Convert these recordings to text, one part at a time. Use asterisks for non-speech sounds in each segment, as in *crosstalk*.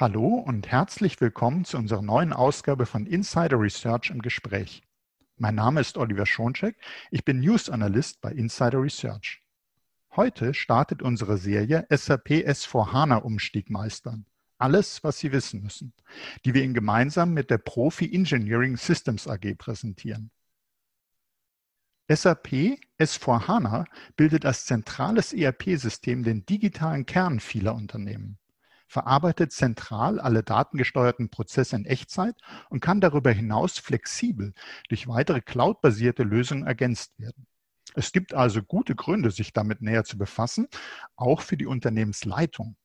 Hallo und herzlich willkommen zu unserer neuen Ausgabe von Insider Research im Gespräch. Mein Name ist Oliver Schoncheck, ich bin News Analyst bei Insider Research. Heute startet unsere Serie SAP S4HANA Umstieg meistern. Alles, was Sie wissen müssen, die wir Ihnen gemeinsam mit der Profi Engineering Systems AG präsentieren. SAP S4HANA bildet als zentrales ERP-System den digitalen Kern vieler Unternehmen, verarbeitet zentral alle datengesteuerten Prozesse in Echtzeit und kann darüber hinaus flexibel durch weitere cloudbasierte Lösungen ergänzt werden. Es gibt also gute Gründe, sich damit näher zu befassen, auch für die Unternehmensleitung.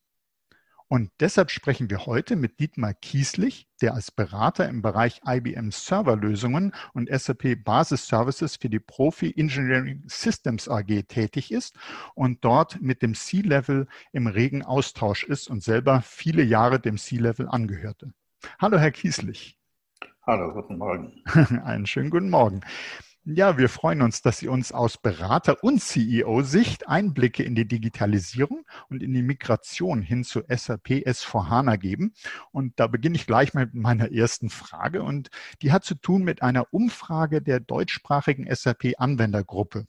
Und deshalb sprechen wir heute mit Dietmar Kieslich, der als Berater im Bereich IBM Serverlösungen und SAP Basis Services für die Profi Engineering Systems AG tätig ist und dort mit dem C-Level im regen Austausch ist und selber viele Jahre dem C-Level angehörte. Hallo, Herr Kieslich. Hallo, guten Morgen. *laughs* Einen schönen guten Morgen. Ja, wir freuen uns, dass Sie uns aus Berater- und CEO-Sicht Einblicke in die Digitalisierung und in die Migration hin zu SAP S4HANA geben. Und da beginne ich gleich mit meiner ersten Frage und die hat zu tun mit einer Umfrage der deutschsprachigen SAP-Anwendergruppe.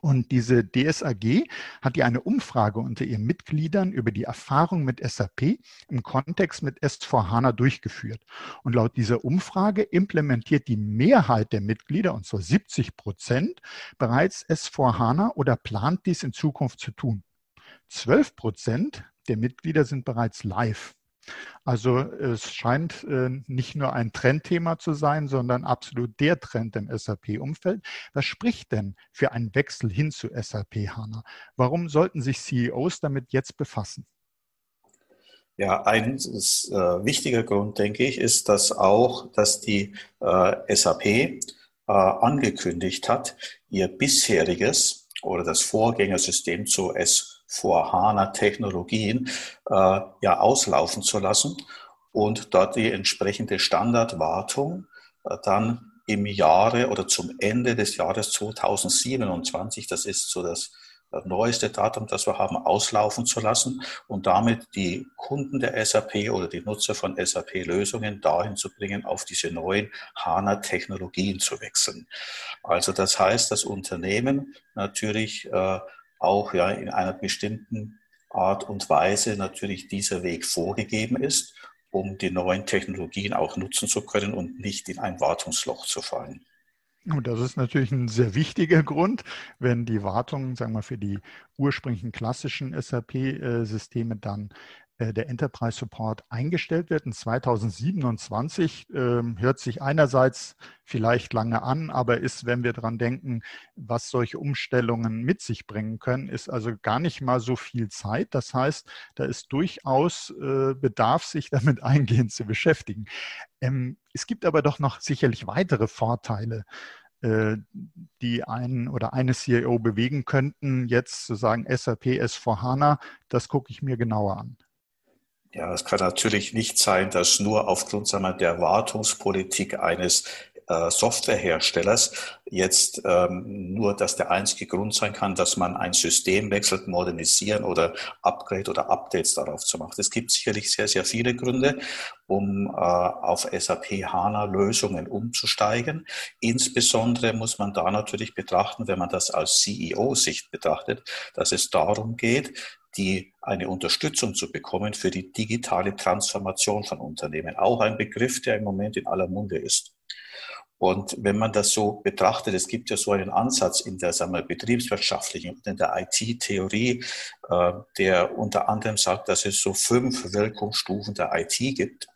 Und diese DSAG hat ja eine Umfrage unter ihren Mitgliedern über die Erfahrung mit SAP im Kontext mit S4HANA durchgeführt. Und laut dieser Umfrage implementiert die Mehrheit der Mitglieder, und zwar 70 Prozent, bereits S4HANA oder plant dies in Zukunft zu tun. 12 Prozent der Mitglieder sind bereits live. Also es scheint äh, nicht nur ein Trendthema zu sein, sondern absolut der Trend im SAP-Umfeld. Was spricht denn für einen Wechsel hin zu SAP HANA? Warum sollten sich CEOs damit jetzt befassen? Ja, ein ist, äh, wichtiger Grund, denke ich, ist, dass auch, dass die äh, SAP äh, angekündigt hat, ihr bisheriges oder das Vorgängersystem zu S vor HANA-Technologien äh, ja auslaufen zu lassen und dort die entsprechende Standardwartung äh, dann im Jahre oder zum Ende des Jahres 2027, das ist so das äh, neueste Datum, das wir haben, auslaufen zu lassen und damit die Kunden der SAP oder die Nutzer von SAP-Lösungen dahin zu bringen, auf diese neuen HANA-Technologien zu wechseln. Also das heißt, das Unternehmen natürlich äh, auch ja in einer bestimmten Art und Weise natürlich dieser Weg vorgegeben ist, um die neuen Technologien auch nutzen zu können und nicht in ein Wartungsloch zu fallen. Und das ist natürlich ein sehr wichtiger Grund, wenn die Wartung, sagen wir, für die ursprünglichen klassischen SAP-Systeme dann äh, der Enterprise Support eingestellt wird. In 2027 äh, hört sich einerseits vielleicht lange an, aber ist, wenn wir daran denken, was solche Umstellungen mit sich bringen können, ist also gar nicht mal so viel Zeit. Das heißt, da ist durchaus äh, Bedarf, sich damit *laughs* eingehend zu beschäftigen. Ähm, es gibt aber doch noch sicherlich weitere Vorteile äh, die einen oder eine CEO bewegen könnten, jetzt zu sagen, SAP S4HANA, das gucke ich mir genauer an. Ja, es kann natürlich nicht sein, dass nur aufgrund wir, der Wartungspolitik eines äh, Softwareherstellers jetzt ähm, nur, dass der einzige Grund sein kann, dass man ein System wechselt, modernisieren oder Upgrade oder Updates darauf zu machen. Es gibt sicherlich sehr, sehr viele Gründe, um äh, auf SAP HANA Lösungen umzusteigen. Insbesondere muss man da natürlich betrachten, wenn man das aus CEO-Sicht betrachtet, dass es darum geht, die eine Unterstützung zu bekommen für die digitale Transformation von Unternehmen. Auch ein Begriff, der im Moment in aller Munde ist. Und wenn man das so betrachtet, es gibt ja so einen Ansatz in der sagen wir, betriebswirtschaftlichen und in der IT-Theorie, äh, der unter anderem sagt, dass es so fünf Wirkungsstufen der IT gibt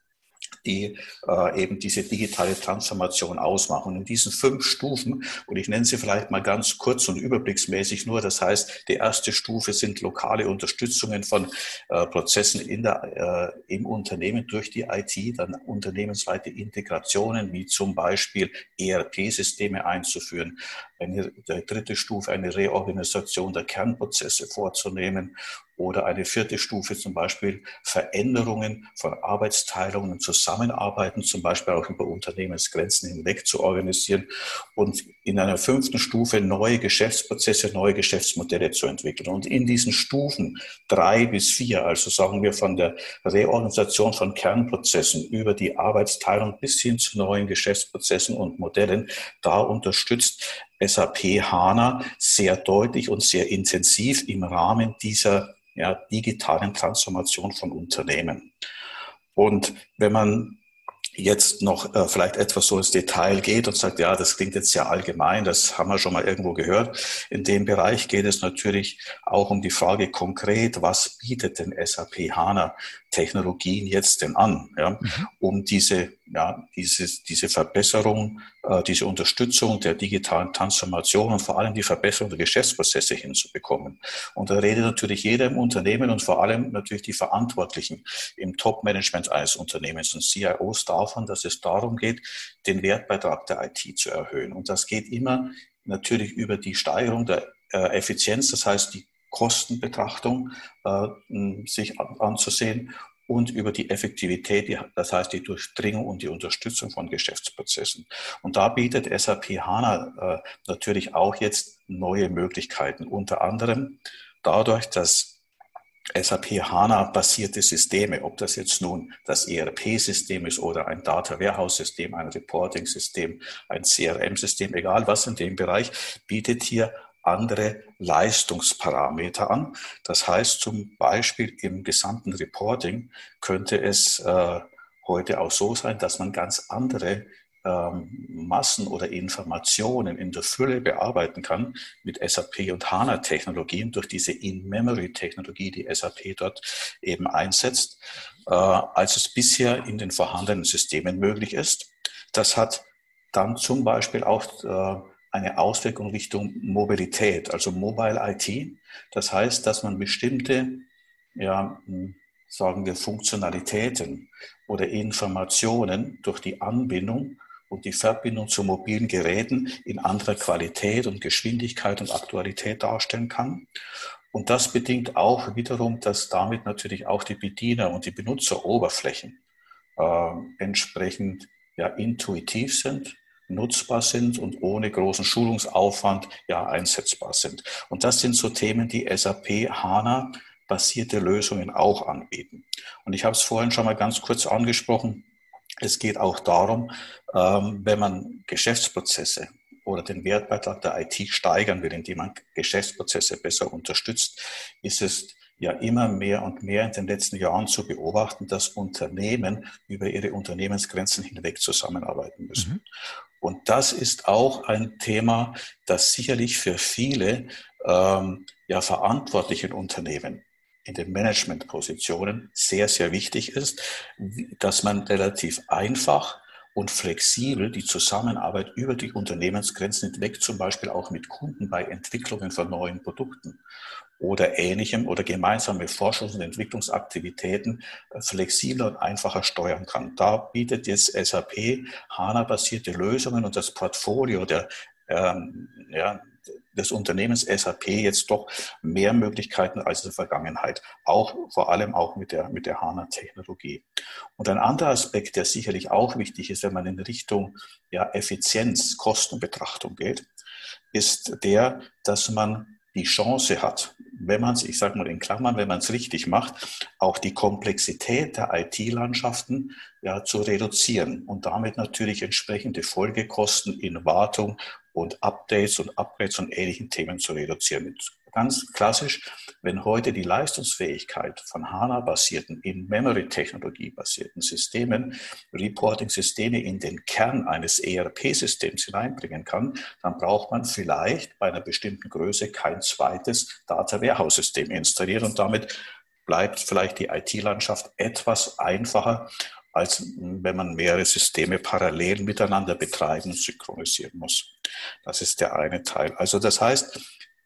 die äh, eben diese digitale Transformation ausmachen. Und in diesen fünf Stufen, und ich nenne sie vielleicht mal ganz kurz und überblicksmäßig nur, das heißt, die erste Stufe sind lokale Unterstützungen von äh, Prozessen in der, äh, im Unternehmen durch die IT, dann unternehmensweite Integrationen, wie zum Beispiel ERP-Systeme einzuführen, eine dritte Stufe eine Reorganisation der Kernprozesse vorzunehmen oder eine vierte Stufe zum Beispiel Veränderungen von Arbeitsteilungen und Zusammenarbeiten, zum Beispiel auch über Unternehmensgrenzen hinweg zu organisieren und in einer fünften Stufe neue Geschäftsprozesse, neue Geschäftsmodelle zu entwickeln. Und in diesen Stufen drei bis vier, also sagen wir von der Reorganisation von Kernprozessen über die Arbeitsteilung bis hin zu neuen Geschäftsprozessen und Modellen, da unterstützt SAP HANA sehr deutlich und sehr intensiv im Rahmen dieser ja, digitalen Transformation von Unternehmen. Und wenn man jetzt noch äh, vielleicht etwas so ins Detail geht und sagt, ja, das klingt jetzt sehr allgemein, das haben wir schon mal irgendwo gehört. In dem Bereich geht es natürlich auch um die Frage konkret, was bietet denn SAP HANA Technologien jetzt denn an, ja, mhm. um diese, ja, dieses, diese Verbesserung, äh, diese Unterstützung der digitalen Transformation und vor allem die Verbesserung der Geschäftsprozesse hinzubekommen. Und da redet natürlich jeder im Unternehmen und vor allem natürlich die Verantwortlichen im Top-Management eines Unternehmens und CIOs davon, dass es darum geht, den Wertbeitrag der IT zu erhöhen. Und das geht immer natürlich über die Steigerung der äh, Effizienz, das heißt die Kostenbetrachtung äh, sich anzusehen und über die Effektivität, das heißt die Durchdringung und die Unterstützung von Geschäftsprozessen. Und da bietet SAP HANA äh, natürlich auch jetzt neue Möglichkeiten, unter anderem dadurch, dass SAP HANA-basierte Systeme, ob das jetzt nun das ERP-System ist oder ein Data Warehouse-System, ein Reporting-System, ein CRM-System, egal was in dem Bereich, bietet hier andere Leistungsparameter an. Das heißt zum Beispiel im gesamten Reporting könnte es äh, heute auch so sein, dass man ganz andere ähm, Massen oder Informationen in der Fülle bearbeiten kann mit SAP und HANA-Technologien durch diese In-Memory-Technologie, die SAP dort eben einsetzt, äh, als es bisher in den vorhandenen Systemen möglich ist. Das hat dann zum Beispiel auch äh, eine Auswirkung Richtung Mobilität, also Mobile IT. Das heißt, dass man bestimmte, ja, hm, sagen wir, Funktionalitäten oder Informationen durch die Anbindung und die Verbindung zu mobilen Geräten in anderer Qualität und Geschwindigkeit und Aktualität darstellen kann. Und das bedingt auch wiederum, dass damit natürlich auch die Bediener und die Benutzeroberflächen äh, entsprechend ja, intuitiv sind, nutzbar sind und ohne großen Schulungsaufwand ja einsetzbar sind. Und das sind so Themen, die SAP HANA basierte Lösungen auch anbieten. Und ich habe es vorhin schon mal ganz kurz angesprochen. Es geht auch darum, ähm, wenn man Geschäftsprozesse oder den Wertbeitrag der IT steigern will, indem man Geschäftsprozesse besser unterstützt, ist es ja immer mehr und mehr in den letzten Jahren zu beobachten, dass Unternehmen über ihre Unternehmensgrenzen hinweg zusammenarbeiten müssen. Mhm. Und das ist auch ein Thema, das sicherlich für viele ähm, ja, verantwortlichen Unternehmen in den Managementpositionen sehr, sehr wichtig ist, dass man relativ einfach und flexibel die Zusammenarbeit über die Unternehmensgrenzen hinweg, zum Beispiel auch mit Kunden bei Entwicklungen von neuen Produkten oder ähnlichem oder gemeinsame Forschungs- und Entwicklungsaktivitäten äh, flexibler und einfacher steuern kann. Da bietet jetzt SAP HANA-basierte Lösungen und das Portfolio der, ähm, ja, des Unternehmens SAP jetzt doch mehr Möglichkeiten als in der Vergangenheit, auch vor allem auch mit der, mit der HANA-Technologie. Und ein anderer Aspekt, der sicherlich auch wichtig ist, wenn man in Richtung ja, Effizienz, Kostenbetrachtung geht, ist der, dass man die Chance hat, wenn man es, ich sage mal in Klammern, wenn man es richtig macht, auch die Komplexität der IT-Landschaften ja, zu reduzieren und damit natürlich entsprechende Folgekosten in Wartung und Updates und Upgrades und ähnlichen Themen zu reduzieren. Ganz klassisch, wenn heute die Leistungsfähigkeit von HANA-basierten, In-Memory-Technologie basierten Systemen, Reporting-Systeme in den Kern eines ERP-Systems hineinbringen kann, dann braucht man vielleicht bei einer bestimmten Größe kein zweites Data Warehouse-System installieren und damit bleibt vielleicht die IT-Landschaft etwas einfacher, als wenn man mehrere Systeme parallel miteinander betreiben und synchronisieren muss. Das ist der eine Teil. Also das heißt,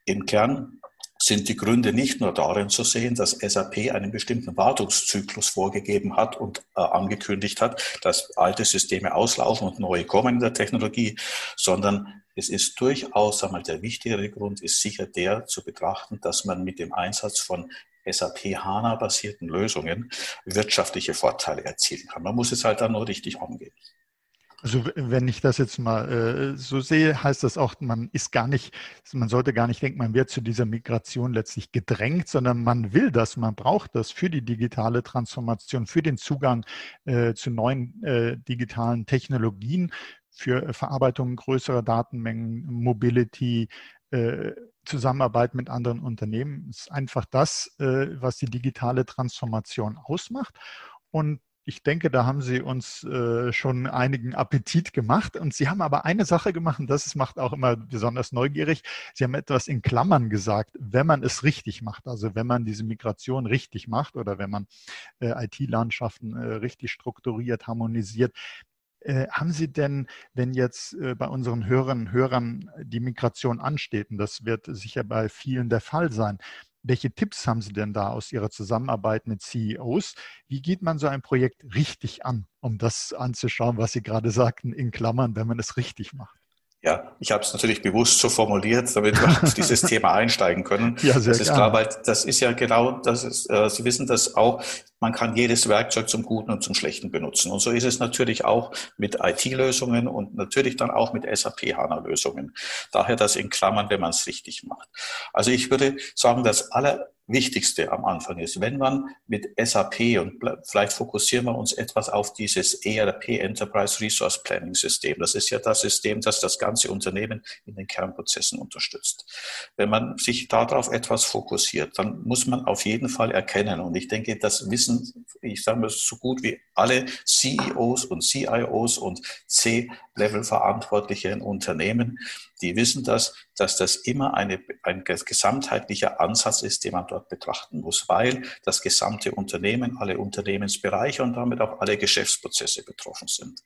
im Kern sind die Gründe nicht nur darin zu sehen, dass SAP einen bestimmten Wartungszyklus vorgegeben hat und äh, angekündigt hat, dass alte Systeme auslaufen und neue kommen in der Technologie, sondern es ist durchaus, einmal der wichtigere Grund ist sicher der zu betrachten, dass man mit dem Einsatz von SAP HANA-basierten Lösungen wirtschaftliche Vorteile erzielen kann. Man muss es halt dann nur richtig angehen. Also wenn ich das jetzt mal äh, so sehe, heißt das auch, man ist gar nicht, man sollte gar nicht denken, man wird zu dieser Migration letztlich gedrängt, sondern man will das, man braucht das für die digitale Transformation, für den Zugang äh, zu neuen äh, digitalen Technologien, für Verarbeitung größerer Datenmengen, Mobility, äh, Zusammenarbeit mit anderen Unternehmen. Ist einfach das, äh, was die digitale Transformation ausmacht. Und ich denke, da haben Sie uns äh, schon einigen Appetit gemacht. Und Sie haben aber eine Sache gemacht, und das macht auch immer besonders neugierig. Sie haben etwas in Klammern gesagt, wenn man es richtig macht. Also wenn man diese Migration richtig macht oder wenn man äh, IT-Landschaften richtig strukturiert, harmonisiert. Äh, haben Sie denn, wenn jetzt äh, bei unseren Hörern und Hörern die Migration ansteht, und das wird sicher bei vielen der Fall sein, welche Tipps haben Sie denn da aus Ihrer Zusammenarbeit mit CEOs? Wie geht man so ein Projekt richtig an, um das anzuschauen, was Sie gerade sagten, in Klammern, wenn man es richtig macht? Ja, ich habe es natürlich bewusst so formuliert, damit wir auf dieses *laughs* Thema einsteigen können. Ja, sehr das ist klar, weil das ist ja genau, das ist, äh, Sie wissen das auch, man kann jedes Werkzeug zum Guten und zum Schlechten benutzen. Und so ist es natürlich auch mit IT-Lösungen und natürlich dann auch mit SAP-HANA-Lösungen. Daher das in Klammern, wenn man es richtig macht. Also ich würde sagen, das aller Wichtigste am Anfang ist, wenn man mit SAP und vielleicht fokussieren wir uns etwas auf dieses ERP Enterprise Resource Planning System. Das ist ja das System, das das ganze Unternehmen in den Kernprozessen unterstützt. Wenn man sich darauf etwas fokussiert, dann muss man auf jeden Fall erkennen, und ich denke, das wissen, ich sage mal so gut wie alle CEOs und CIOs und C-Level-Verantwortliche in Unternehmen, die wissen das, dass das immer eine, ein gesamtheitlicher Ansatz ist, den man dort betrachten muss, weil das gesamte Unternehmen, alle Unternehmensbereiche und damit auch alle Geschäftsprozesse betroffen sind.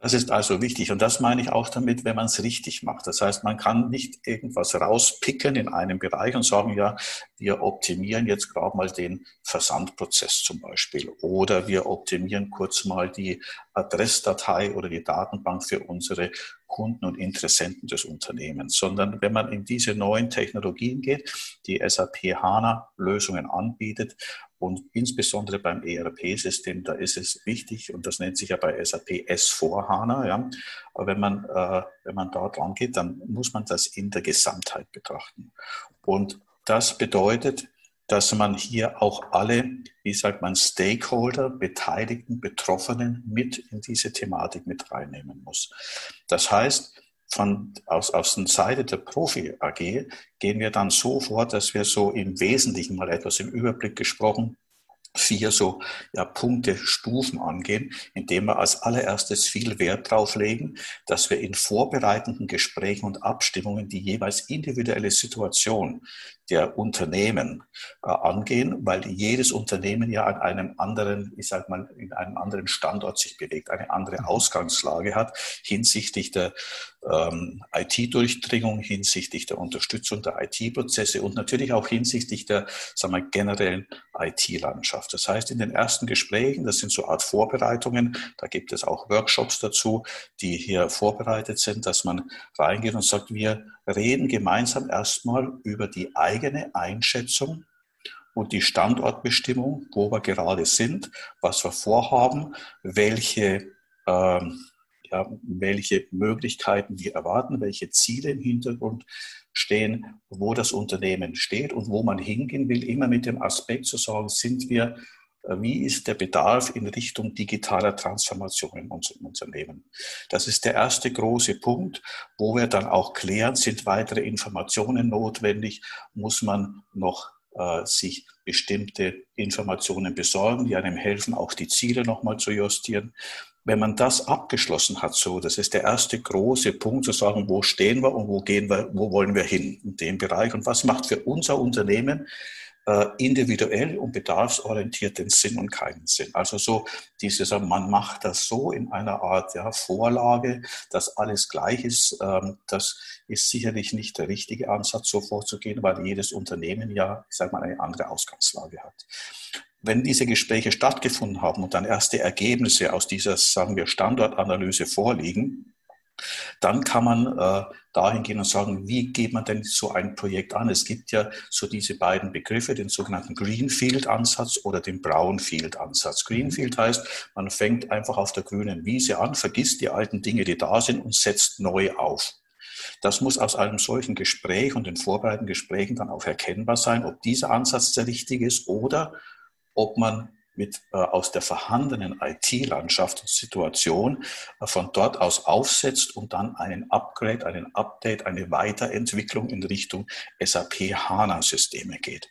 Das ist also wichtig und das meine ich auch damit, wenn man es richtig macht. Das heißt, man kann nicht irgendwas rauspicken in einem Bereich und sagen, ja, wir optimieren jetzt gerade mal den Versandprozess zum Beispiel oder wir optimieren kurz mal die Adressdatei oder die Datenbank für unsere Kunden und Interessenten des Unternehmens, sondern wenn man in diese neuen Technologien geht, die SAP HANA Lösungen anbietet und insbesondere beim ERP-System, da ist es wichtig, und das nennt sich ja bei SAP S4 HANA, ja, aber wenn man, äh, wenn man da dran geht, dann muss man das in der Gesamtheit betrachten. Und das bedeutet, dass man hier auch alle, wie sagt man, Stakeholder, Beteiligten, Betroffenen mit in diese Thematik mit reinnehmen muss. Das heißt, von, aus, aus der Seite der Profi AG gehen wir dann so vor, dass wir so im Wesentlichen mal etwas im Überblick gesprochen vier so ja, Punkte, Stufen angehen, indem wir als allererstes viel Wert darauf legen, dass wir in vorbereitenden Gesprächen und Abstimmungen die jeweils individuelle Situation der Unternehmen äh, angehen, weil jedes Unternehmen ja an einem anderen, ich sag mal, in einem anderen Standort sich bewegt, eine andere mhm. Ausgangslage hat hinsichtlich der ähm, IT-Durchdringung, hinsichtlich der Unterstützung der IT-Prozesse und natürlich auch hinsichtlich der sagen wir, generellen IT-Landschaft. Das heißt, in den ersten Gesprächen, das sind so Art Vorbereitungen, da gibt es auch Workshops dazu, die hier vorbereitet sind, dass man reingeht und sagt, wir reden gemeinsam erstmal über die eigene Einschätzung und die Standortbestimmung, wo wir gerade sind, was wir vorhaben, welche, ähm, ja, welche Möglichkeiten wir erwarten, welche Ziele im Hintergrund stehen, wo das Unternehmen steht und wo man hingehen will, immer mit dem Aspekt zu sagen, sind wir wie ist der Bedarf in Richtung digitaler Transformation in unserem Unternehmen? Das ist der erste große Punkt, wo wir dann auch klären, sind weitere Informationen notwendig, muss man noch äh, sich bestimmte Informationen besorgen, die einem helfen, auch die Ziele nochmal zu justieren. Wenn man das abgeschlossen hat, so, das ist der erste große Punkt, zu sagen, wo stehen wir und wo gehen wir, wo wollen wir hin in dem Bereich und was macht für unser Unternehmen äh, individuell und bedarfsorientiert den Sinn und keinen Sinn. Also so dieses, man macht das so in einer Art ja, Vorlage, dass alles gleich ist, ähm, das ist sicherlich nicht der richtige Ansatz, so vorzugehen, weil jedes Unternehmen ja, ich sage mal, eine andere Ausgangslage hat. Wenn diese Gespräche stattgefunden haben und dann erste Ergebnisse aus dieser, sagen wir, Standortanalyse vorliegen, dann kann man äh, dahin gehen und sagen, wie geht man denn so ein Projekt an? Es gibt ja so diese beiden Begriffe, den sogenannten Greenfield-Ansatz oder den Brownfield-Ansatz. Greenfield heißt, man fängt einfach auf der grünen Wiese an, vergisst die alten Dinge, die da sind und setzt neu auf. Das muss aus einem solchen Gespräch und den vorbereitenden Gesprächen dann auch erkennbar sein, ob dieser Ansatz der richtige ist oder ob man mit, äh, aus der vorhandenen IT-Landschaft und Situation äh, von dort aus aufsetzt und dann einen Upgrade, einen Update, eine Weiterentwicklung in Richtung SAP HANA-Systeme geht.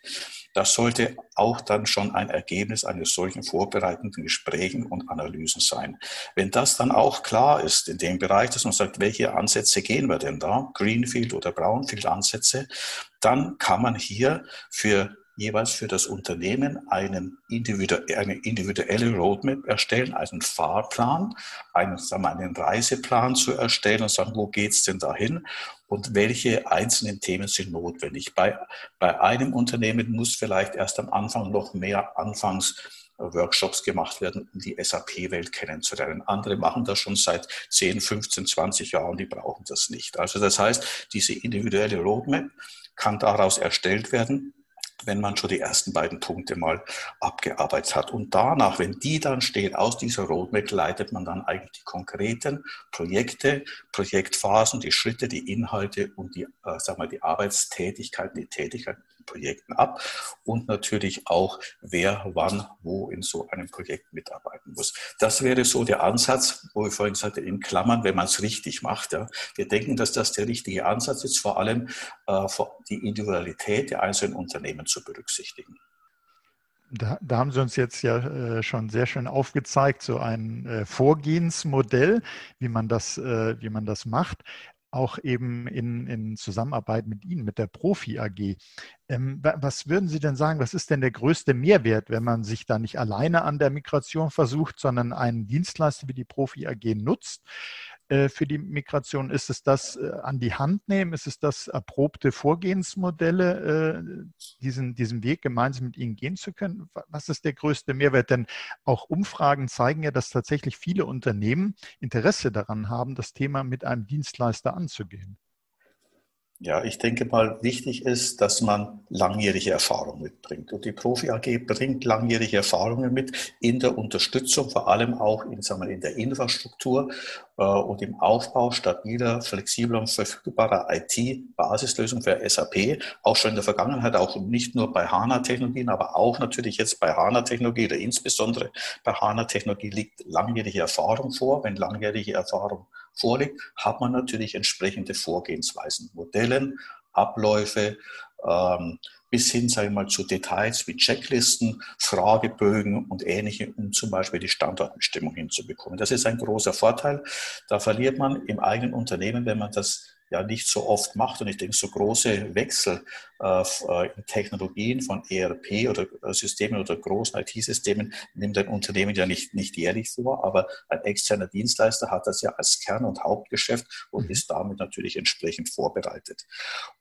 Das sollte auch dann schon ein Ergebnis eines solchen vorbereitenden Gesprächen und Analysen sein. Wenn das dann auch klar ist in dem Bereich, dass man sagt, welche Ansätze gehen wir denn da, Greenfield oder Brownfield Ansätze, dann kann man hier für jeweils für das Unternehmen einen individu eine individuelle Roadmap erstellen, also einen Fahrplan, einen, sagen wir, einen Reiseplan zu erstellen und sagen, wo geht's denn dahin und welche einzelnen Themen sind notwendig. Bei, bei einem Unternehmen muss vielleicht erst am Anfang noch mehr Anfangs Workshops gemacht werden, um die SAP-Welt kennenzulernen. Andere machen das schon seit 10, 15, 20 Jahren, die brauchen das nicht. Also das heißt, diese individuelle Roadmap kann daraus erstellt werden wenn man schon die ersten beiden Punkte mal abgearbeitet hat. Und danach, wenn die dann stehen, aus dieser Roadmap leitet man dann eigentlich die konkreten Projekte, Projektphasen, die Schritte, die Inhalte und die, äh, sag mal, die Arbeitstätigkeiten, die Tätigkeiten Projekten ab und natürlich auch, wer wann wo in so einem Projekt mitarbeiten muss. Das wäre so der Ansatz, wo ich vorhin sagte, in Klammern, wenn man es richtig macht. Ja. Wir denken, dass das der richtige Ansatz ist, vor allem äh, die Individualität der einzelnen Unternehmen zu berücksichtigen. Da, da, haben Sie uns jetzt ja äh, schon sehr schön aufgezeigt, so ein äh, Vorgehensmodell, wie man das, äh, wie man das macht auch eben in, in Zusammenarbeit mit Ihnen, mit der Profi AG. Ähm, was würden Sie denn sagen, was ist denn der größte Mehrwert, wenn man sich da nicht alleine an der Migration versucht, sondern einen Dienstleister wie die Profi AG nutzt? Äh, für die Migration? Ist es das äh, an die Hand nehmen? Ist es das erprobte Vorgehensmodelle, äh, diesen, diesen Weg gemeinsam mit Ihnen gehen zu können? Was ist der größte Mehrwert? Denn auch Umfragen zeigen ja, dass tatsächlich viele Unternehmen Interesse daran haben, das Thema mit einem Dienstleister anzugehen. Ja, ich denke mal, wichtig ist, dass man langjährige Erfahrung mitbringt. Und die Profi AG bringt langjährige Erfahrungen mit in der Unterstützung, vor allem auch in, sagen wir, in der Infrastruktur äh, und im Aufbau stabiler, flexibler und verfügbarer IT-Basislösungen für SAP. Auch schon in der Vergangenheit, auch nicht nur bei HANA-Technologien, aber auch natürlich jetzt bei HANA-Technologie oder insbesondere bei HANA-Technologie liegt langjährige Erfahrung vor. Wenn langjährige Erfahrung vorliegt, hat man natürlich entsprechende Vorgehensweisen, Modellen, Abläufe, ähm, bis hin, sage ich mal, zu Details wie Checklisten, Fragebögen und ähnliche, um zum Beispiel die Standortbestimmung hinzubekommen. Das ist ein großer Vorteil. Da verliert man im eigenen Unternehmen, wenn man das ja nicht so oft macht. Und ich denke, so große Wechsel äh, äh in Technologien von ERP oder äh, Systemen oder großen IT-Systemen nimmt ein Unternehmen ja nicht, nicht jährlich vor, aber ein externer Dienstleister hat das ja als Kern- und Hauptgeschäft und mhm. ist damit natürlich entsprechend vorbereitet.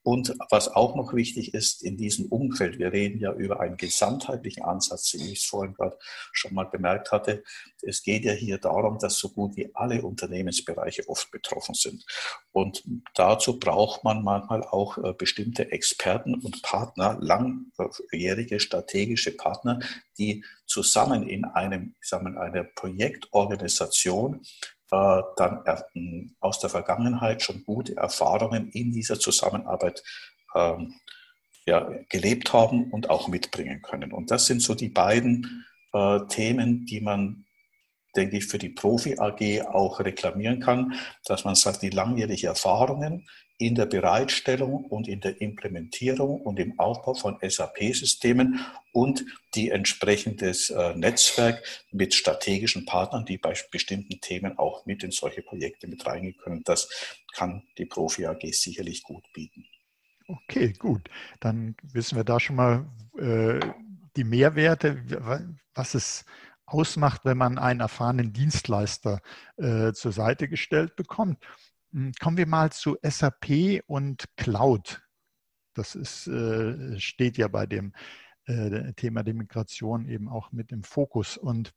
Und was auch noch wichtig ist in diesem Umfeld, wir reden ja über einen gesamtheitlichen Ansatz, wie ich es vorhin gerade schon mal bemerkt hatte. Es geht ja hier darum, dass so gut wie alle Unternehmensbereiche oft betroffen sind. Und dazu braucht man manchmal auch äh, bestimmte Experten und Partner, langjährige strategische Partner, die zusammen in einem, ich mal, einer Projektorganisation äh, dann äh, aus der Vergangenheit schon gute Erfahrungen in dieser Zusammenarbeit ähm, ja, gelebt haben und auch mitbringen können. Und das sind so die beiden äh, Themen, die man denke ich, für die Profi AG auch reklamieren kann, dass man sagt, die langjährige Erfahrungen in der Bereitstellung und in der Implementierung und im Aufbau von SAP-Systemen und die entsprechendes äh, Netzwerk mit strategischen Partnern, die bei bestimmten Themen auch mit in solche Projekte mit reingehen können. Das kann die Profi AG sicherlich gut bieten. Okay, gut. Dann wissen wir da schon mal äh, die Mehrwerte, was es ausmacht, wenn man einen erfahrenen Dienstleister äh, zur Seite gestellt bekommt. Hm, kommen wir mal zu SAP und Cloud. Das ist, äh, steht ja bei dem äh, Thema der Migration eben auch mit im Fokus. Und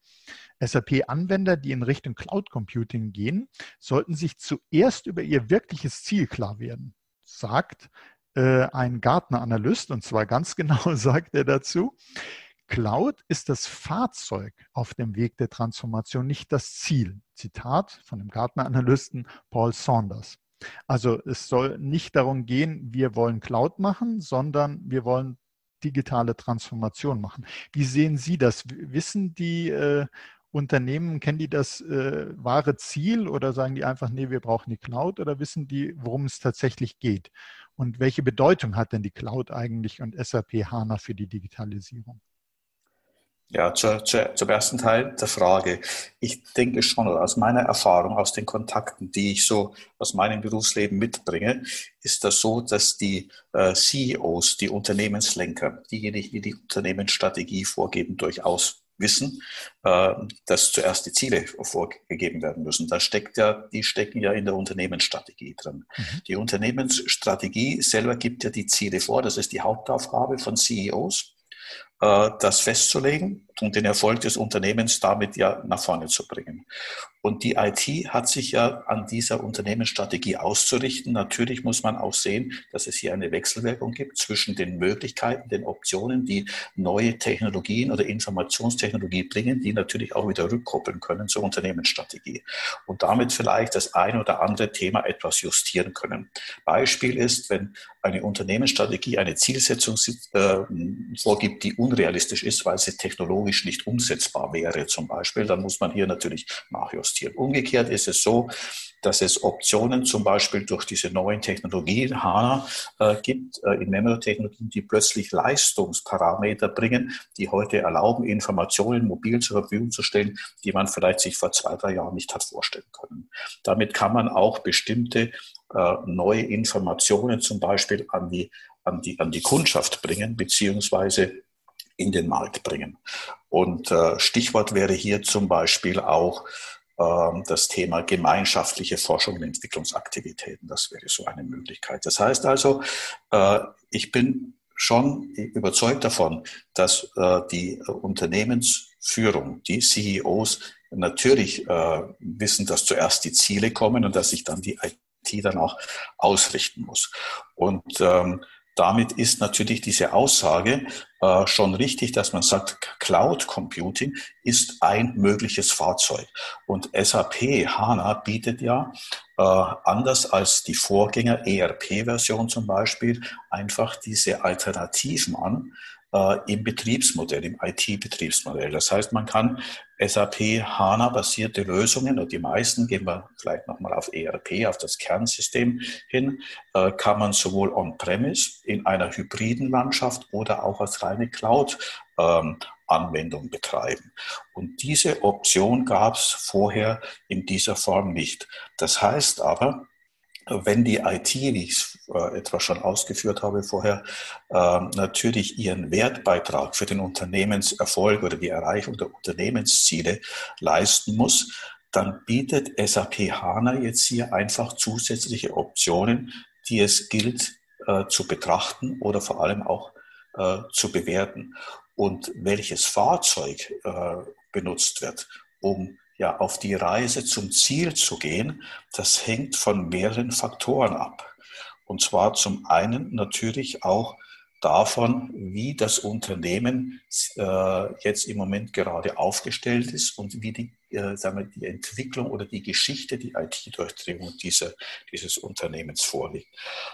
SAP-Anwender, die in Richtung Cloud Computing gehen, sollten sich zuerst über ihr wirkliches Ziel klar werden, sagt äh, ein Gartner-Analyst, und zwar ganz *laughs* genau sagt er dazu, Cloud ist das Fahrzeug auf dem Weg der Transformation, nicht das Ziel. Zitat von dem Gartner-Analysten Paul Saunders. Also es soll nicht darum gehen, wir wollen Cloud machen, sondern wir wollen digitale Transformation machen. Wie sehen Sie das? Wissen die äh, Unternehmen, kennen die das äh, wahre Ziel oder sagen die einfach, nee, wir brauchen die Cloud oder wissen die, worum es tatsächlich geht? Und welche Bedeutung hat denn die Cloud eigentlich und SAP HANA für die Digitalisierung? Ja, zur, zur, zum ersten Teil der Frage. Ich denke schon, aus meiner Erfahrung, aus den Kontakten, die ich so aus meinem Berufsleben mitbringe, ist das so, dass die äh, CEOs, die Unternehmenslenker, diejenigen, die die Unternehmensstrategie vorgeben, durchaus wissen, äh, dass zuerst die Ziele vorgegeben werden müssen. Da steckt ja, die stecken ja in der Unternehmensstrategie drin. Mhm. Die Unternehmensstrategie selber gibt ja die Ziele vor. Das ist die Hauptaufgabe von CEOs. Äh, das festzulegen und den Erfolg des Unternehmens damit ja nach vorne zu bringen. Und die IT hat sich ja an dieser Unternehmensstrategie auszurichten. Natürlich muss man auch sehen, dass es hier eine Wechselwirkung gibt zwischen den Möglichkeiten, den Optionen, die neue Technologien oder Informationstechnologie bringen, die natürlich auch wieder rückkoppeln können zur Unternehmensstrategie und damit vielleicht das ein oder andere Thema etwas justieren können. Beispiel ist, wenn eine Unternehmensstrategie eine Zielsetzung äh, vorgibt, die unrealistisch ist, weil sie technologisch nicht umsetzbar wäre zum Beispiel, dann muss man hier natürlich nachjustieren. Umgekehrt ist es so, dass es Optionen zum Beispiel durch diese neuen Technologien, HANA, äh, gibt, äh, in Memory-Technologien, die plötzlich Leistungsparameter bringen, die heute erlauben, Informationen mobil zur Verfügung zu stellen, die man vielleicht sich vor zwei, drei Jahren nicht hat vorstellen können. Damit kann man auch bestimmte äh, neue Informationen zum Beispiel an die, an die, an die Kundschaft bringen, beziehungsweise in den Markt bringen. Und äh, Stichwort wäre hier zum Beispiel auch äh, das Thema gemeinschaftliche Forschung und Entwicklungsaktivitäten. Das wäre so eine Möglichkeit. Das heißt also, äh, ich bin schon überzeugt davon, dass äh, die Unternehmensführung, die CEOs natürlich äh, wissen, dass zuerst die Ziele kommen und dass sich dann die IT dann auch ausrichten muss. Und ähm, damit ist natürlich diese Aussage äh, schon richtig, dass man sagt, Cloud Computing ist ein mögliches Fahrzeug. Und SAP HANA bietet ja äh, anders als die Vorgänger ERP-Version zum Beispiel einfach diese Alternativen an, äh, im Betriebsmodell, im IT-Betriebsmodell. Das heißt, man kann SAP HANA-basierte Lösungen, und die meisten gehen wir vielleicht nochmal auf ERP, auf das Kernsystem hin, äh, kann man sowohl on-premise in einer hybriden Landschaft oder auch als reine Cloud ähm, Anwendung betreiben. Und diese Option gab es vorher in dieser Form nicht. Das heißt aber, wenn die IT, wie ich es äh, etwa schon ausgeführt habe vorher, äh, natürlich ihren Wertbeitrag für den Unternehmenserfolg oder die Erreichung der Unternehmensziele leisten muss, dann bietet SAP HANA jetzt hier einfach zusätzliche Optionen, die es gilt äh, zu betrachten oder vor allem auch äh, zu bewerten. Und welches Fahrzeug benutzt wird, um ja auf die Reise zum Ziel zu gehen, das hängt von mehreren Faktoren ab. Und zwar zum einen natürlich auch davon, wie das Unternehmen äh, jetzt im Moment gerade aufgestellt ist und wie die, äh, sagen wir, die Entwicklung oder die Geschichte, die IT-Durchdringung dieser, dieses Unternehmens vorliegt.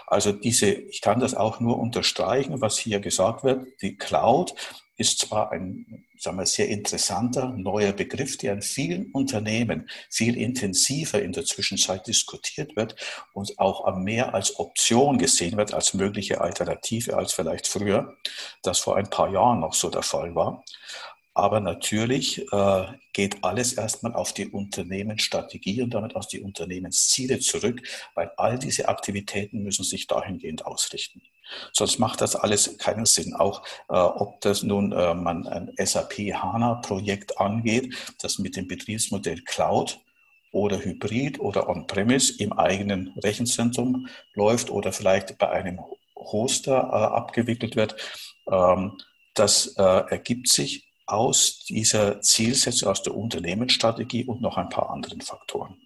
Also diese, ich kann das auch nur unterstreichen, was hier gesagt wird, die Cloud ist zwar ein sagen wir, sehr interessanter neuer Begriff, der in vielen Unternehmen viel intensiver in der Zwischenzeit diskutiert wird und auch mehr als Option gesehen wird, als mögliche Alternative als vielleicht früher, das vor ein paar Jahren noch so der Fall war. Aber natürlich äh, geht alles erstmal auf die Unternehmensstrategie und damit auf die Unternehmensziele zurück, weil all diese Aktivitäten müssen sich dahingehend ausrichten. Sonst macht das alles keinen Sinn. Auch äh, ob das nun äh, man ein SAP HANA-Projekt angeht, das mit dem Betriebsmodell Cloud oder Hybrid oder On-Premise im eigenen Rechenzentrum läuft oder vielleicht bei einem Hoster äh, abgewickelt wird. Ähm, das äh, ergibt sich aus dieser Zielsetzung, aus der Unternehmensstrategie und noch ein paar anderen Faktoren.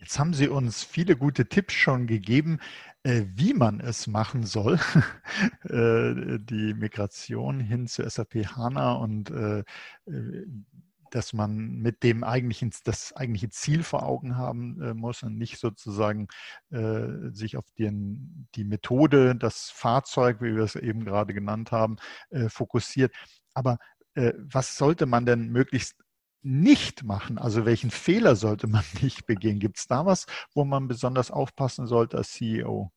Jetzt haben Sie uns viele gute Tipps schon gegeben, äh, wie man es machen soll, *laughs* äh, die Migration hin zu SAP HANA und äh, dass man mit dem eigentlichen, das eigentliche Ziel vor Augen haben muss und nicht sozusagen sich auf den, die Methode, das Fahrzeug, wie wir es eben gerade genannt haben, fokussiert. Aber was sollte man denn möglichst nicht machen? Also welchen Fehler sollte man *laughs* nicht begehen? Gibt es da was, wo man besonders aufpassen sollte als CEO?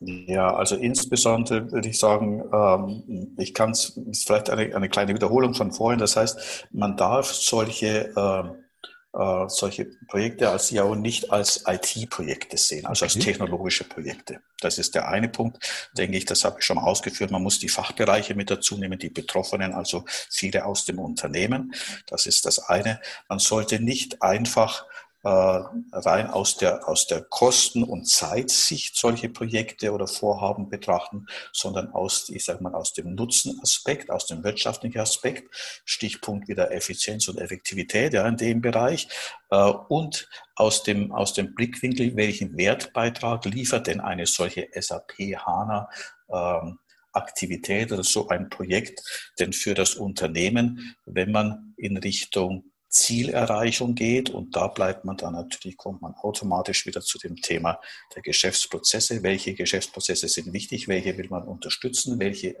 Ja, also insbesondere würde ich sagen, ähm, ich kann es, vielleicht eine, eine kleine Wiederholung von vorhin, das heißt, man darf solche äh, äh, solche Projekte als CIO nicht als IT-Projekte sehen, also okay. als technologische Projekte. Das ist der eine Punkt, denke ich, das habe ich schon ausgeführt. Man muss die Fachbereiche mit dazu nehmen, die Betroffenen, also viele aus dem Unternehmen. Das ist das eine. Man sollte nicht einfach rein aus der, aus der Kosten- und Zeitsicht solche Projekte oder Vorhaben betrachten, sondern aus, ich sag mal, aus dem Nutzenaspekt, aus dem wirtschaftlichen Aspekt, Stichpunkt wieder Effizienz und Effektivität ja, in dem Bereich, äh, und aus dem, aus dem Blickwinkel, welchen Wertbeitrag liefert denn eine solche SAP HANA ähm, Aktivität oder so ein Projekt denn für das Unternehmen, wenn man in Richtung Zielerreichung geht. Und da bleibt man dann natürlich, kommt man automatisch wieder zu dem Thema der Geschäftsprozesse. Welche Geschäftsprozesse sind wichtig? Welche will man unterstützen? Welche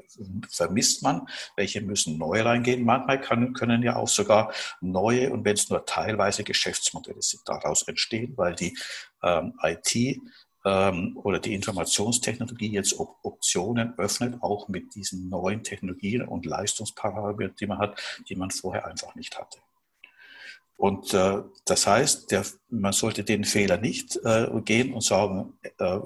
vermisst man? Welche müssen neu reingehen? Manchmal kann, können ja auch sogar neue und wenn es nur teilweise Geschäftsmodelle sind, daraus entstehen, weil die ähm, IT ähm, oder die Informationstechnologie jetzt Op Optionen öffnet, auch mit diesen neuen Technologien und Leistungsparametern, die man hat, die man vorher einfach nicht hatte. Und äh, das heißt, der, man sollte den Fehler nicht äh, gehen und sagen, äh,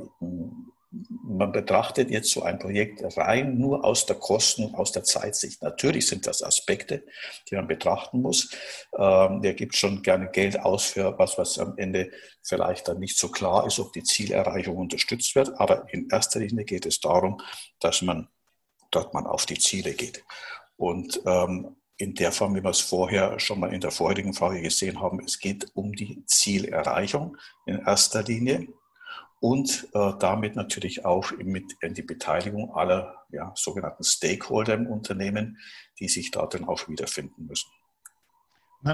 man betrachtet jetzt so ein Projekt rein nur aus der Kosten- und aus der Zeitsicht. Natürlich sind das Aspekte, die man betrachten muss. Ähm, der gibt schon gerne Geld aus für was, was am Ende vielleicht dann nicht so klar ist, ob die Zielerreichung unterstützt wird. Aber in erster Linie geht es darum, dass man dort man auf die Ziele geht. Und ähm, in der Form, wie wir es vorher schon mal in der vorherigen Frage gesehen haben. Es geht um die Zielerreichung in erster Linie und äh, damit natürlich auch mit in die Beteiligung aller ja, sogenannten Stakeholder im Unternehmen, die sich darin auch wiederfinden müssen.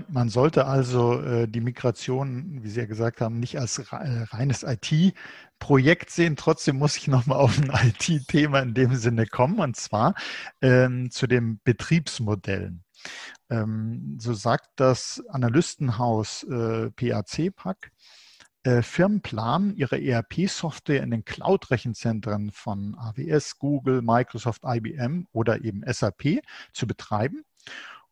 Man sollte also äh, die Migration, wie Sie ja gesagt haben, nicht als äh, reines IT-Projekt sehen. Trotzdem muss ich nochmal auf ein IT-Thema in dem Sinne kommen, und zwar ähm, zu den Betriebsmodellen. Ähm, so sagt das Analystenhaus äh, PAC PAC. Äh, Firmen planen, ihre ERP-Software in den Cloud-Rechenzentren von AWS, Google, Microsoft, IBM oder eben SAP zu betreiben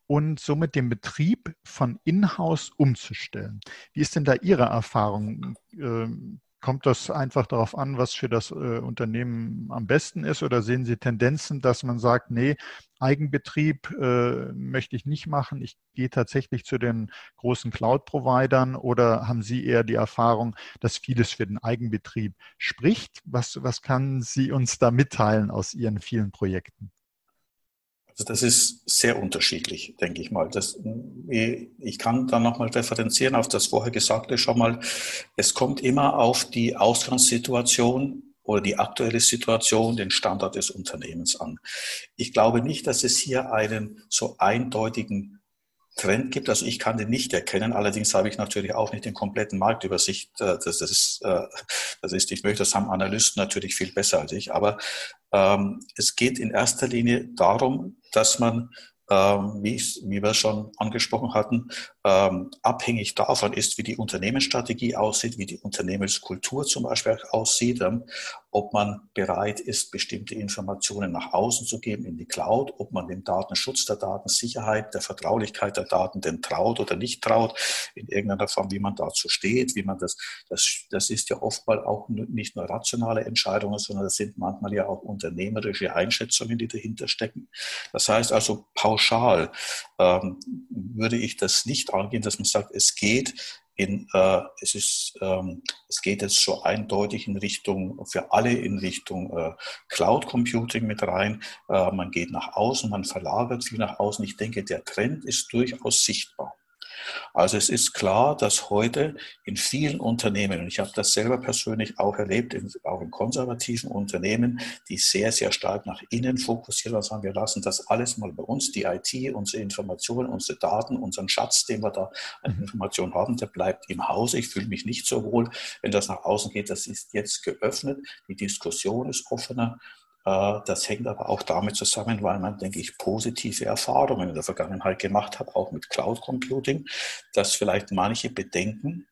und somit den Betrieb von In-house umzustellen. Wie ist denn da Ihre Erfahrung? Kommt das einfach darauf an, was für das äh, Unternehmen am besten ist? Oder sehen Sie Tendenzen, dass man sagt, nee, Eigenbetrieb äh, möchte ich nicht machen, ich gehe tatsächlich zu den großen Cloud-Providern? Oder haben Sie eher die Erfahrung, dass vieles für den Eigenbetrieb spricht? Was, was kann Sie uns da mitteilen aus Ihren vielen Projekten? Also das ist sehr unterschiedlich, denke ich mal. Das, ich kann da nochmal referenzieren auf das vorher Gesagte schon mal. Es kommt immer auf die Ausgangssituation oder die aktuelle Situation, den Standard des Unternehmens an. Ich glaube nicht, dass es hier einen so eindeutigen Trend gibt. Also ich kann den nicht erkennen. Allerdings habe ich natürlich auch nicht den kompletten Marktübersicht. Äh, das ist, äh, das ist, ich möchte, das haben Analysten natürlich viel besser als ich. Aber ähm, es geht in erster Linie darum, dass man ähm, wie, wie wir schon angesprochen hatten, ähm, abhängig davon ist, wie die Unternehmensstrategie aussieht, wie die Unternehmenskultur zum Beispiel aussieht, ähm, ob man bereit ist, bestimmte Informationen nach außen zu geben in die Cloud, ob man dem Datenschutz, der Datensicherheit, der Vertraulichkeit der Daten denn traut oder nicht traut, in irgendeiner Form, wie man dazu steht, wie man das, das, das ist ja oftmals auch nicht nur rationale Entscheidungen, sondern das sind manchmal ja auch unternehmerische Einschätzungen, die dahinter stecken. Das heißt also, pauschal ähm, würde ich das nicht angehen, dass man sagt, es geht in, äh, es ist, ähm, es geht jetzt so eindeutig in Richtung, für alle in Richtung äh, Cloud Computing mit rein. Äh, man geht nach außen, man verlagert viel nach außen. Ich denke, der Trend ist durchaus sichtbar. Also es ist klar, dass heute in vielen Unternehmen, und ich habe das selber persönlich auch erlebt, in, auch in konservativen Unternehmen, die sehr, sehr stark nach innen fokussieren und sagen, wir lassen das alles mal bei uns, die IT, unsere Informationen, unsere Daten, unseren Schatz, den wir da an mhm. Informationen haben, der bleibt im Hause. Ich fühle mich nicht so wohl, wenn das nach außen geht. Das ist jetzt geöffnet. Die Diskussion ist offener. Äh, das hängt aber auch damit zusammen, weil man, denke ich, positive Erfahrungen in der Vergangenheit gemacht hat, auch mit Cloud Computing, dass vielleicht manche Bedenken,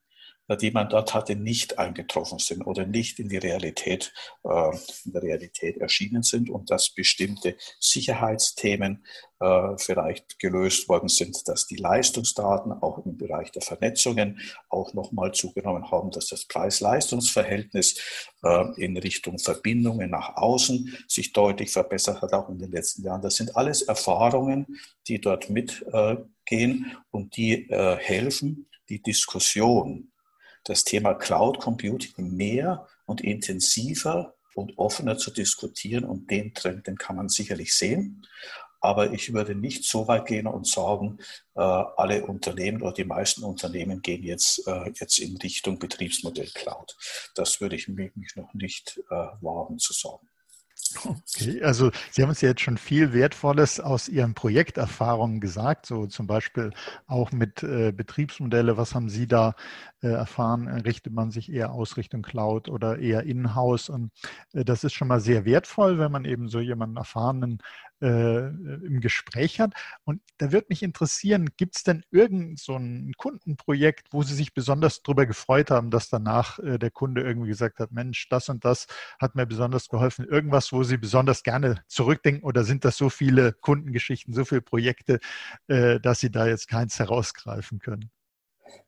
die man dort hatte, nicht eingetroffen sind oder nicht in die Realität, äh, in der Realität erschienen sind und dass bestimmte Sicherheitsthemen äh, vielleicht gelöst worden sind, dass die Leistungsdaten auch im Bereich der Vernetzungen auch nochmal zugenommen haben, dass das Preis-Leistungs-Verhältnis äh, in Richtung Verbindungen nach außen sich deutlich verbessert hat, auch in den letzten Jahren. Das sind alles Erfahrungen, die dort mitgehen und die helfen, die Diskussion das Thema Cloud Computing mehr und intensiver und offener zu diskutieren. Und den Trend, den kann man sicherlich sehen. Aber ich würde nicht so weit gehen und sagen, äh, alle Unternehmen oder die meisten Unternehmen gehen jetzt, äh, jetzt in Richtung Betriebsmodell Cloud. Das würde ich mich noch nicht äh, wagen zu sagen. Okay, also Sie haben uns jetzt schon viel Wertvolles aus Ihren Projekterfahrungen gesagt, so zum Beispiel auch mit äh, Betriebsmodelle. Was haben Sie da erfahren? Richtet man sich eher aus Richtung Cloud oder eher in-house? Und äh, das ist schon mal sehr wertvoll, wenn man eben so jemanden erfahrenen äh, im Gespräch hat. Und da würde mich interessieren, gibt es denn irgend so ein Kundenprojekt, wo Sie sich besonders darüber gefreut haben, dass danach äh, der Kunde irgendwie gesagt hat, Mensch, das und das hat mir besonders geholfen. Irgendwas, wo Sie besonders gerne zurückdenken oder sind das so viele Kundengeschichten, so viele Projekte, äh, dass Sie da jetzt keins herausgreifen können?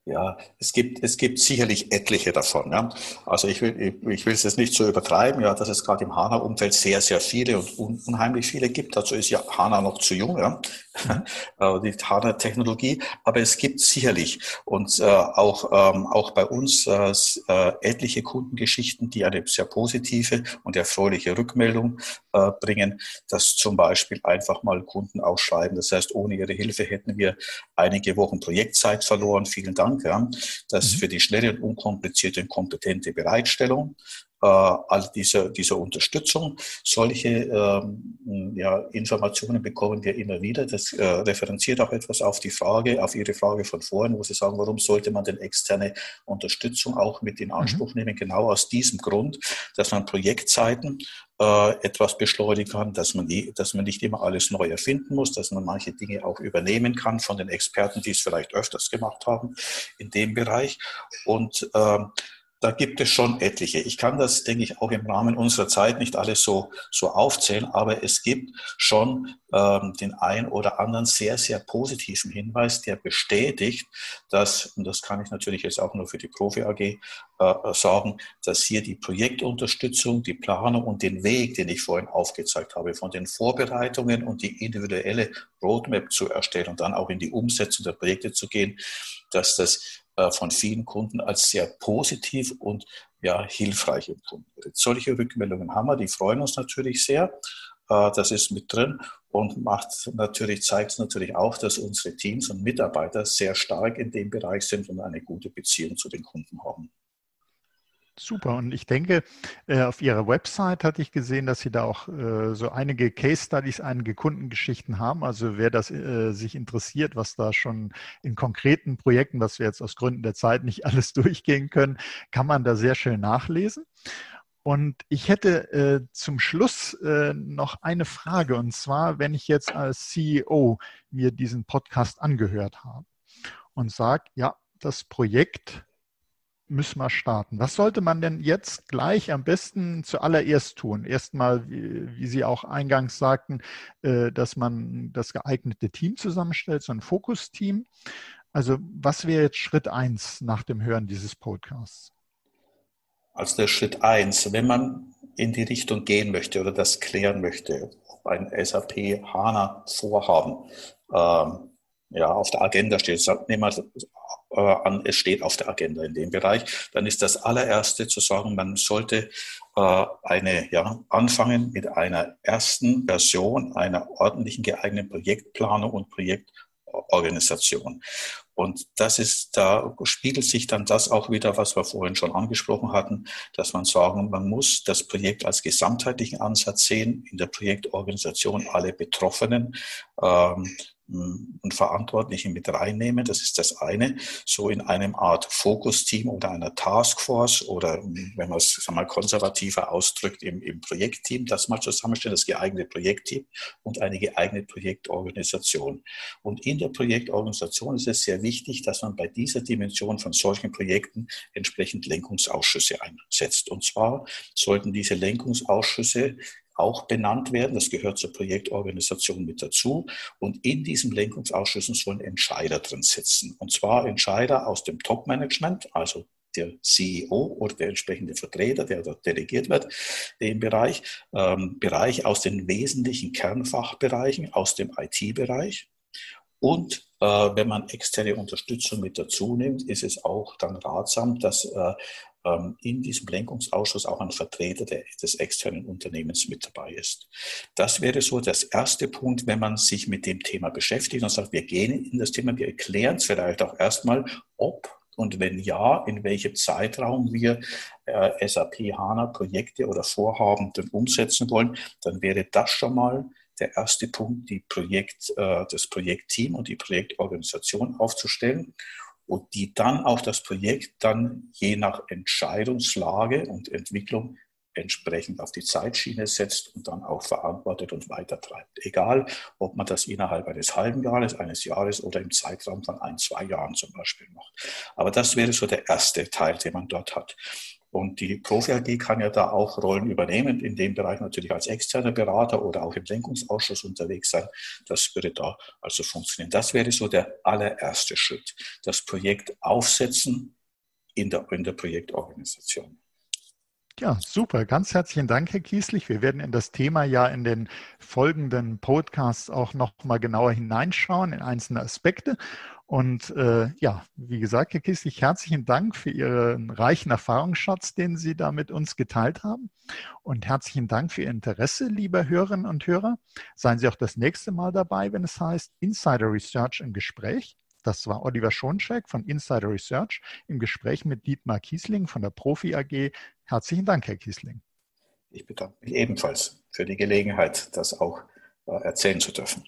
Ja, es gibt, es gibt sicherlich etliche davon. Ja. Also ich will, ich, ich will es jetzt nicht so übertreiben, ja, dass es gerade im HANA-Umfeld sehr, sehr viele und unheimlich viele gibt. Dazu ist ja HANA noch zu jung, ja, *laughs* die HANA-Technologie. Aber es gibt sicherlich und äh, auch, ähm, auch bei uns äh, äh, etliche Kundengeschichten, die eine sehr positive und erfreuliche Rückmeldung äh, bringen, dass zum Beispiel einfach mal Kunden ausschreiben. Das heißt, ohne ihre Hilfe hätten wir einige Wochen Projektzeit verloren. Vielen Dank Dank, ja, dass mhm. für die schnelle und unkomplizierte und kompetente Bereitstellung äh, all diese, diese Unterstützung. Solche ähm, ja, Informationen bekommen wir immer wieder. Das äh, referenziert auch etwas auf die Frage, auf Ihre Frage von vorhin, wo Sie sagen, warum sollte man denn externe Unterstützung auch mit in Anspruch mhm. nehmen? Genau aus diesem Grund, dass man Projektzeiten äh, etwas beschleunigen kann, dass man, die, dass man nicht immer alles neu erfinden muss, dass man manche Dinge auch übernehmen kann von den Experten, die es vielleicht öfters gemacht haben in dem Bereich. Und ähm, da gibt es schon etliche. Ich kann das, denke ich, auch im Rahmen unserer Zeit nicht alles so, so aufzählen, aber es gibt schon ähm, den ein oder anderen sehr, sehr positiven Hinweis, der bestätigt, dass, und das kann ich natürlich jetzt auch nur für die Profi AG äh, sagen, dass hier die Projektunterstützung, die Planung und den Weg, den ich vorhin aufgezeigt habe, von den Vorbereitungen und die individuelle Roadmap zu erstellen und dann auch in die Umsetzung der Projekte zu gehen, dass das von vielen Kunden als sehr positiv und ja, hilfreich empfunden wird. Solche Rückmeldungen haben wir, die freuen uns natürlich sehr. Äh, das ist mit drin und macht natürlich, zeigt natürlich auch, dass unsere Teams und Mitarbeiter sehr stark in dem Bereich sind und eine gute Beziehung zu den Kunden haben. Super. Und ich denke, äh, auf Ihrer Website hatte ich gesehen, dass Sie da auch äh, so einige Case Studies, einige Kundengeschichten haben. Also wer das äh, sich interessiert, was da schon in konkreten Projekten, was wir jetzt aus Gründen der Zeit nicht *laughs* alles durchgehen können, kann man da sehr schön nachlesen. Und ich hätte zum Schluss noch eine Frage, und zwar, wenn ich jetzt als CEO mir diesen Podcast angehört habe und sage, ja, das Projekt müssen wir starten. Was sollte man denn jetzt gleich am besten zuallererst tun? Erstmal, wie, wie Sie auch eingangs sagten, äh, dass man das geeignete Team zusammenstellt, so ein Fokusteam. Also was wäre jetzt Schritt eins nach dem Hören dieses Podcasts? Also der Schritt eins, wenn man in die Richtung gehen möchte oder das klären möchte, ob ein SAP HANA Vorhaben ähm, ja, auf der Agenda steht. Nehmen wir äh, an, es steht auf der Agenda in dem Bereich, dann ist das allererste zu sagen, man sollte äh, eine, ja, anfangen mit einer ersten Version einer ordentlichen geeigneten Projektplanung und Projektorganisation. Und das ist, da spiegelt sich dann das auch wieder, was wir vorhin schon angesprochen hatten, dass man sagen, man muss das Projekt als gesamtheitlichen Ansatz sehen, in der Projektorganisation alle Betroffenen ähm, und Verantwortliche mit reinnehmen. Das ist das eine. So in einem Art Fokusteam oder einer Taskforce oder wenn man es mal konservativer ausdrückt, im, im Projektteam, das mal zusammenstellen, das geeignete Projektteam und eine geeignete Projektorganisation. Und in der Projektorganisation ist es sehr wichtig, dass man bei dieser Dimension von solchen Projekten entsprechend Lenkungsausschüsse einsetzt. Und zwar sollten diese Lenkungsausschüsse auch benannt werden. Das gehört zur Projektorganisation mit dazu. Und in diesem Lenkungsausschuss sollen Entscheider drin sitzen. Und zwar Entscheider aus dem Top-Management, also der CEO oder der entsprechende Vertreter, der dort delegiert wird, im Bereich, ähm, Bereich aus den wesentlichen Kernfachbereichen, aus dem IT-Bereich. Und äh, wenn man externe Unterstützung mit dazu nimmt, ist es auch dann ratsam, dass äh, in diesem Lenkungsausschuss auch ein Vertreter des externen Unternehmens mit dabei ist. Das wäre so das erste Punkt, wenn man sich mit dem Thema beschäftigt und sagt, wir gehen in das Thema, wir erklären es vielleicht auch erstmal, ob und wenn ja, in welchem Zeitraum wir äh, SAP HANA Projekte oder Vorhaben dann umsetzen wollen, dann wäre das schon mal der erste Punkt, die Projekt, äh, das Projektteam und die Projektorganisation aufzustellen und die dann auch das Projekt dann je nach Entscheidungslage und Entwicklung entsprechend auf die Zeitschiene setzt und dann auch verantwortet und weitertreibt. Egal, ob man das innerhalb eines halben Jahres, eines Jahres oder im Zeitraum von ein, zwei Jahren zum Beispiel macht. Aber das wäre so der erste Teil, den man dort hat. Und die Profi AG kann ja da auch Rollen übernehmen, in dem Bereich natürlich als externer Berater oder auch im Lenkungsausschuss unterwegs sein. Das würde da also funktionieren. Das wäre so der allererste Schritt. Das Projekt aufsetzen in der, in der Projektorganisation. Ja, super. Ganz herzlichen Dank, Herr Kieslich. Wir werden in das Thema ja in den folgenden Podcasts auch noch mal genauer hineinschauen in einzelne Aspekte. Und äh, ja, wie gesagt, Herr Kieslich, herzlichen Dank für Ihren reichen Erfahrungsschatz, den Sie da mit uns geteilt haben. Und herzlichen Dank für Ihr Interesse, liebe Hörerinnen und Hörer. Seien Sie auch das nächste Mal dabei, wenn es heißt Insider Research im Gespräch. Das war Oliver Schoncheck von Insider Research im Gespräch mit Dietmar Kiesling von der Profi AG. Herzlichen Dank, Herr Kiesling. Ich bedanke mich ebenfalls für die Gelegenheit, das auch äh, erzählen zu dürfen.